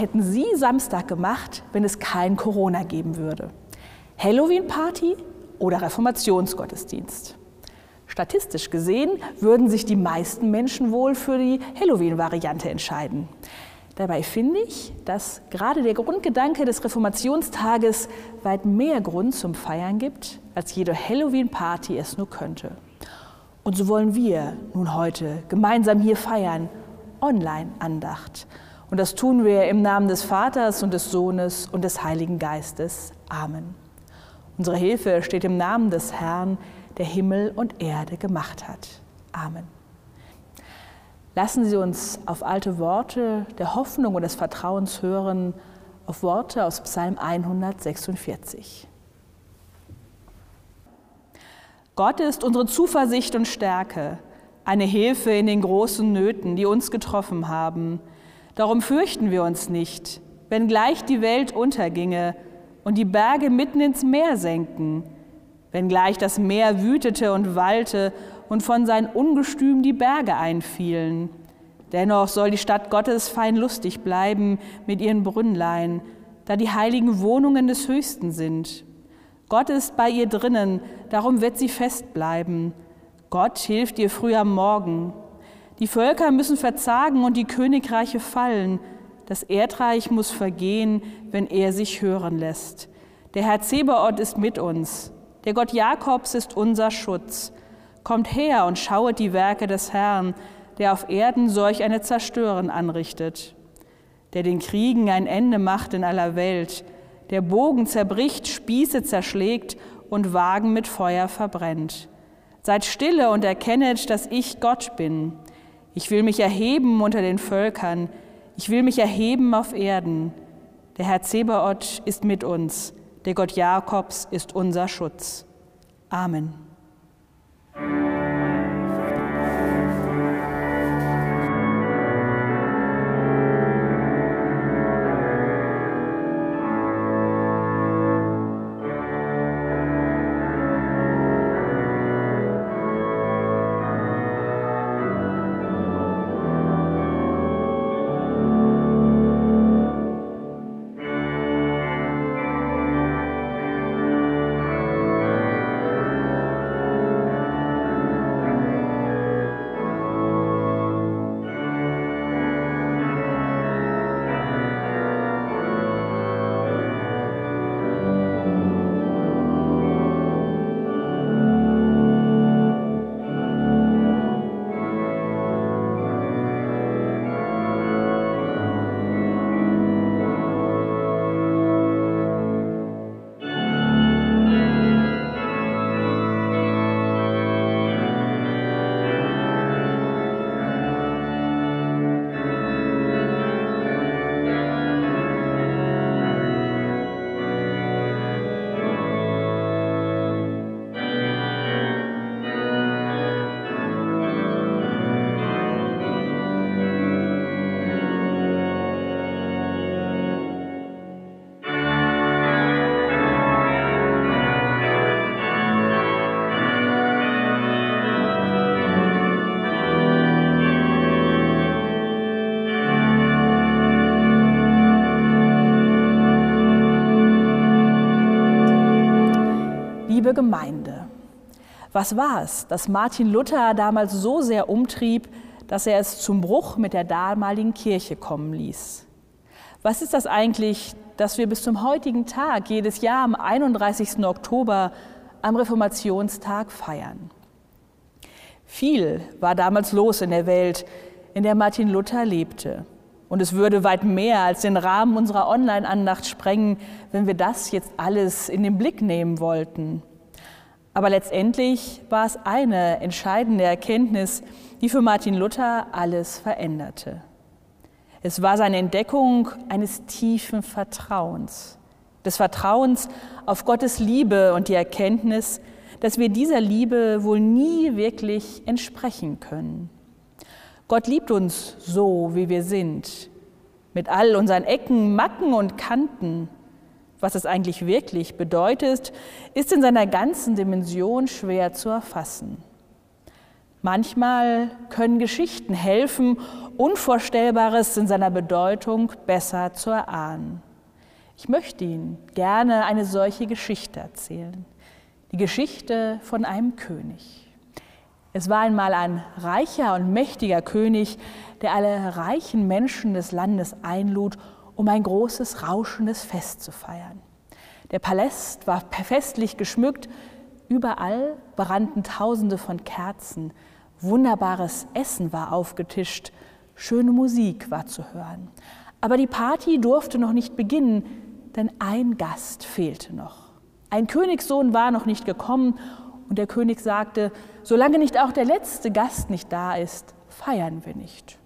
Hätten Sie Samstag gemacht, wenn es kein Corona geben würde? Halloween-Party oder Reformationsgottesdienst? Statistisch gesehen würden sich die meisten Menschen wohl für die Halloween-Variante entscheiden. Dabei finde ich, dass gerade der Grundgedanke des Reformationstages weit mehr Grund zum Feiern gibt, als jede Halloween-Party es nur könnte. Und so wollen wir nun heute gemeinsam hier feiern, Online-Andacht. Und das tun wir im Namen des Vaters und des Sohnes und des Heiligen Geistes. Amen. Unsere Hilfe steht im Namen des Herrn, der Himmel und Erde gemacht hat. Amen. Lassen Sie uns auf alte Worte der Hoffnung und des Vertrauens hören, auf Worte aus Psalm 146. Gott ist unsere Zuversicht und Stärke, eine Hilfe in den großen Nöten, die uns getroffen haben. Darum fürchten wir uns nicht, wenn gleich die Welt unterginge und die Berge mitten ins Meer senken, wenn gleich das Meer wütete und wallte und von seinem Ungestüm die Berge einfielen. Dennoch soll die Stadt Gottes fein lustig bleiben mit ihren Brünnlein, da die heiligen Wohnungen des Höchsten sind. Gott ist bei ihr drinnen, darum wird sie fest bleiben. Gott hilft ihr früh am Morgen. Die Völker müssen verzagen und die Königreiche fallen. Das Erdreich muss vergehen, wenn er sich hören lässt. Der Herr Zebaoth ist mit uns. Der Gott Jakobs ist unser Schutz. Kommt her und schauet die Werke des Herrn, der auf Erden solch eine Zerstören anrichtet, der den Kriegen ein Ende macht in aller Welt, der Bogen zerbricht, Spieße zerschlägt und Wagen mit Feuer verbrennt. Seid stille und erkennet, dass ich Gott bin. Ich will mich erheben unter den Völkern, ich will mich erheben auf Erden. Der Herr Zebaoth ist mit uns. Der Gott Jakobs ist unser Schutz. Amen. Liebe Gemeinde. Was war es, das Martin Luther damals so sehr umtrieb, dass er es zum Bruch mit der damaligen Kirche kommen ließ? Was ist das eigentlich, dass wir bis zum heutigen Tag jedes Jahr am 31. Oktober am Reformationstag feiern? Viel war damals los in der Welt, in der Martin Luther lebte. Und es würde weit mehr als den Rahmen unserer Online-Andacht sprengen, wenn wir das jetzt alles in den Blick nehmen wollten. Aber letztendlich war es eine entscheidende Erkenntnis, die für Martin Luther alles veränderte. Es war seine Entdeckung eines tiefen Vertrauens, des Vertrauens auf Gottes Liebe und die Erkenntnis, dass wir dieser Liebe wohl nie wirklich entsprechen können. Gott liebt uns so, wie wir sind, mit all unseren Ecken, Macken und Kanten, was es eigentlich wirklich bedeutet, ist in seiner ganzen Dimension schwer zu erfassen. Manchmal können Geschichten helfen, Unvorstellbares in seiner Bedeutung besser zu erahnen. Ich möchte Ihnen gerne eine solche Geschichte erzählen. Die Geschichte von einem König. Es war einmal ein reicher und mächtiger König, der alle reichen Menschen des Landes einlud, um ein großes, rauschendes Fest zu feiern. Der Palast war festlich geschmückt, überall brannten Tausende von Kerzen, wunderbares Essen war aufgetischt, schöne Musik war zu hören. Aber die Party durfte noch nicht beginnen, denn ein Gast fehlte noch. Ein Königssohn war noch nicht gekommen und der König sagte, solange nicht auch der letzte Gast nicht da ist, feiern wir nicht.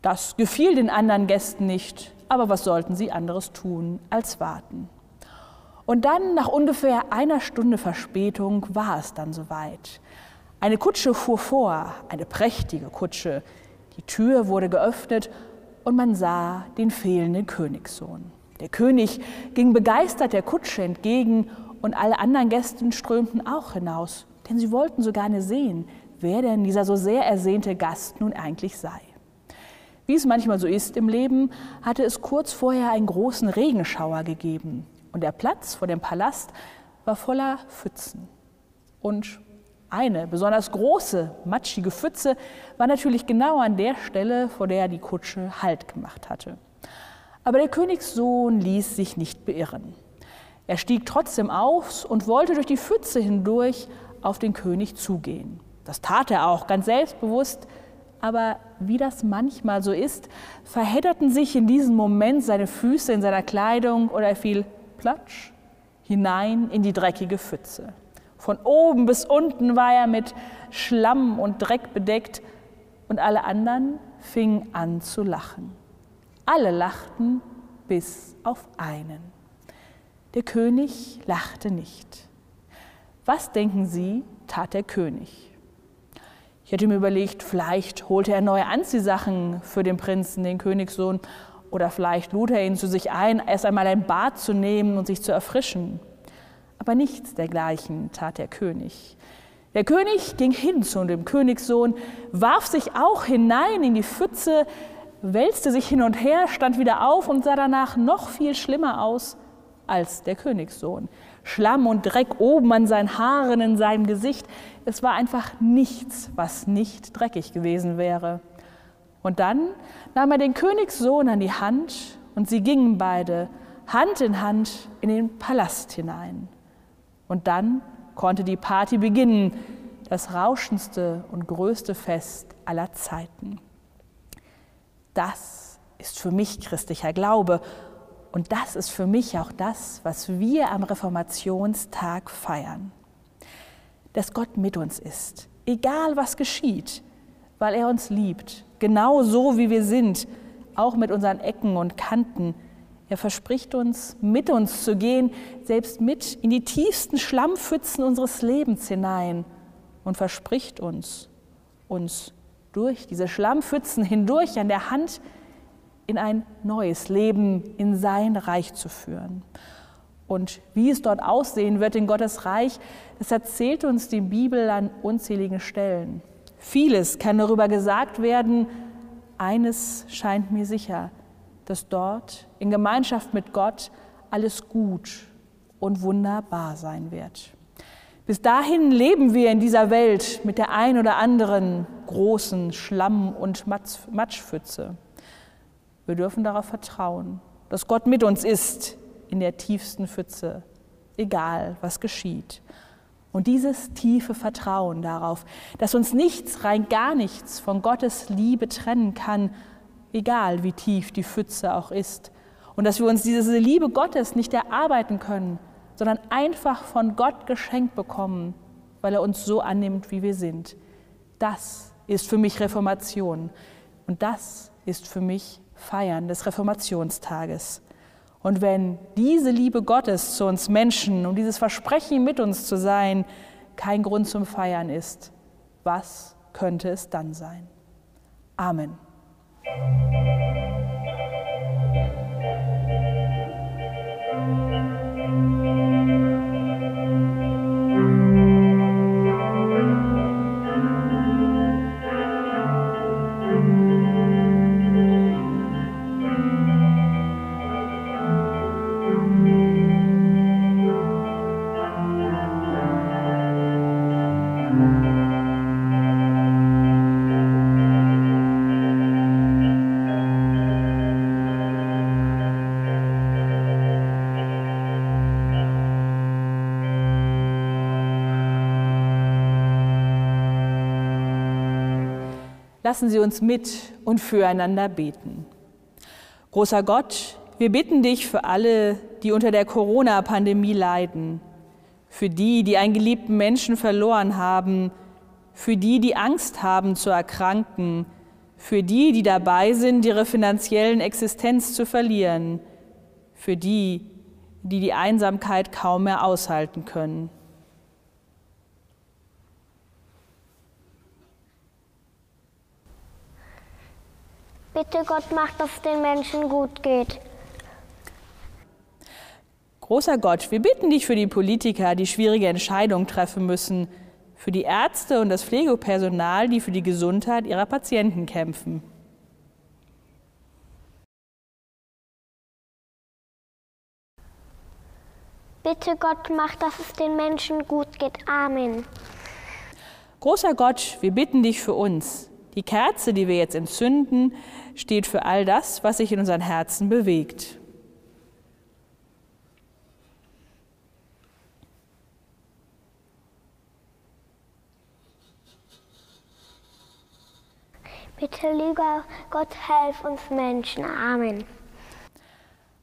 Das gefiel den anderen Gästen nicht, aber was sollten sie anderes tun als warten? Und dann, nach ungefähr einer Stunde Verspätung, war es dann soweit. Eine Kutsche fuhr vor, eine prächtige Kutsche. Die Tür wurde geöffnet und man sah den fehlenden Königssohn. Der König ging begeistert der Kutsche entgegen und alle anderen Gäste strömten auch hinaus, denn sie wollten so gerne sehen, wer denn dieser so sehr ersehnte Gast nun eigentlich sei. Wie es manchmal so ist im Leben, hatte es kurz vorher einen großen Regenschauer gegeben und der Platz vor dem Palast war voller Pfützen. Und eine besonders große, matschige Pfütze war natürlich genau an der Stelle, vor der die Kutsche Halt gemacht hatte. Aber der Königssohn ließ sich nicht beirren. Er stieg trotzdem auf und wollte durch die Pfütze hindurch auf den König zugehen. Das tat er auch ganz selbstbewusst, aber wie das manchmal so ist, verhedderten sich in diesem Moment seine Füße in seiner Kleidung oder er fiel platsch hinein in die dreckige Pfütze. Von oben bis unten war er mit Schlamm und Dreck bedeckt und alle anderen fingen an zu lachen. Alle lachten bis auf einen. Der König lachte nicht. Was denken Sie, tat der König? Ich hätte mir überlegt, vielleicht holte er neue Anziehsachen für den Prinzen, den Königssohn, oder vielleicht lud er ihn zu sich ein, erst einmal ein Bad zu nehmen und sich zu erfrischen. Aber nichts dergleichen tat der König. Der König ging hin zu dem Königssohn, warf sich auch hinein in die Pfütze, wälzte sich hin und her, stand wieder auf und sah danach noch viel schlimmer aus als der Königssohn. Schlamm und Dreck oben an seinen Haaren, in seinem Gesicht. Es war einfach nichts, was nicht dreckig gewesen wäre. Und dann nahm er den Königssohn an die Hand und sie gingen beide Hand in Hand in den Palast hinein. Und dann konnte die Party beginnen, das rauschendste und größte Fest aller Zeiten. Das ist für mich christlicher Glaube und das ist für mich auch das, was wir am Reformationstag feiern. Dass Gott mit uns ist, egal was geschieht, weil er uns liebt, genau so wie wir sind, auch mit unseren Ecken und Kanten. Er verspricht uns, mit uns zu gehen, selbst mit in die tiefsten Schlammpfützen unseres Lebens hinein und verspricht uns, uns durch diese Schlammpfützen hindurch an der Hand in ein neues Leben, in sein Reich zu führen. Und wie es dort aussehen wird in Gottes Reich, das erzählt uns die Bibel an unzähligen Stellen. Vieles kann darüber gesagt werden. Eines scheint mir sicher, dass dort in Gemeinschaft mit Gott alles gut und wunderbar sein wird. Bis dahin leben wir in dieser Welt mit der ein oder anderen großen Schlamm- und Matschpfütze. Wir dürfen darauf vertrauen, dass Gott mit uns ist in der tiefsten Pfütze, egal was geschieht. Und dieses tiefe Vertrauen darauf, dass uns nichts, rein gar nichts von Gottes Liebe trennen kann, egal wie tief die Pfütze auch ist. Und dass wir uns diese Liebe Gottes nicht erarbeiten können, sondern einfach von Gott geschenkt bekommen, weil er uns so annimmt, wie wir sind. Das ist für mich Reformation. Und das ist für mich Feiern des Reformationstages. Und wenn diese Liebe Gottes zu uns Menschen und dieses Versprechen mit uns zu sein kein Grund zum Feiern ist, was könnte es dann sein? Amen. Lassen Sie uns mit und füreinander beten. Großer Gott, wir bitten dich für alle, die unter der Corona-Pandemie leiden, für die, die einen geliebten Menschen verloren haben, für die, die Angst haben zu erkranken, für die, die dabei sind, ihre finanziellen Existenz zu verlieren, für die, die die Einsamkeit kaum mehr aushalten können. Bitte Gott, mach, dass es den Menschen gut geht. Großer Gott, wir bitten dich für die Politiker, die schwierige Entscheidungen treffen müssen, für die Ärzte und das Pflegepersonal, die für die Gesundheit ihrer Patienten kämpfen. Bitte Gott, mach, dass es den Menschen gut geht. Amen. Großer Gott, wir bitten dich für uns. Die Kerze, die wir jetzt entzünden, steht für all das, was sich in unseren Herzen bewegt. Bitte, lieber Gott, helf uns Menschen. Amen.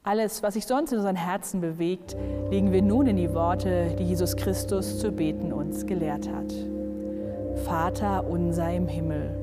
Alles, was sich sonst in unseren Herzen bewegt, legen wir nun in die Worte, die Jesus Christus zu beten uns gelehrt hat. Vater unser im Himmel,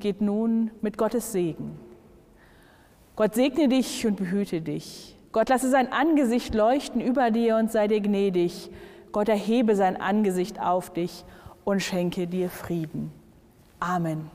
Geht nun mit Gottes Segen. Gott segne dich und behüte dich. Gott lasse sein Angesicht leuchten über dir und sei dir gnädig. Gott erhebe sein Angesicht auf dich und schenke dir Frieden. Amen.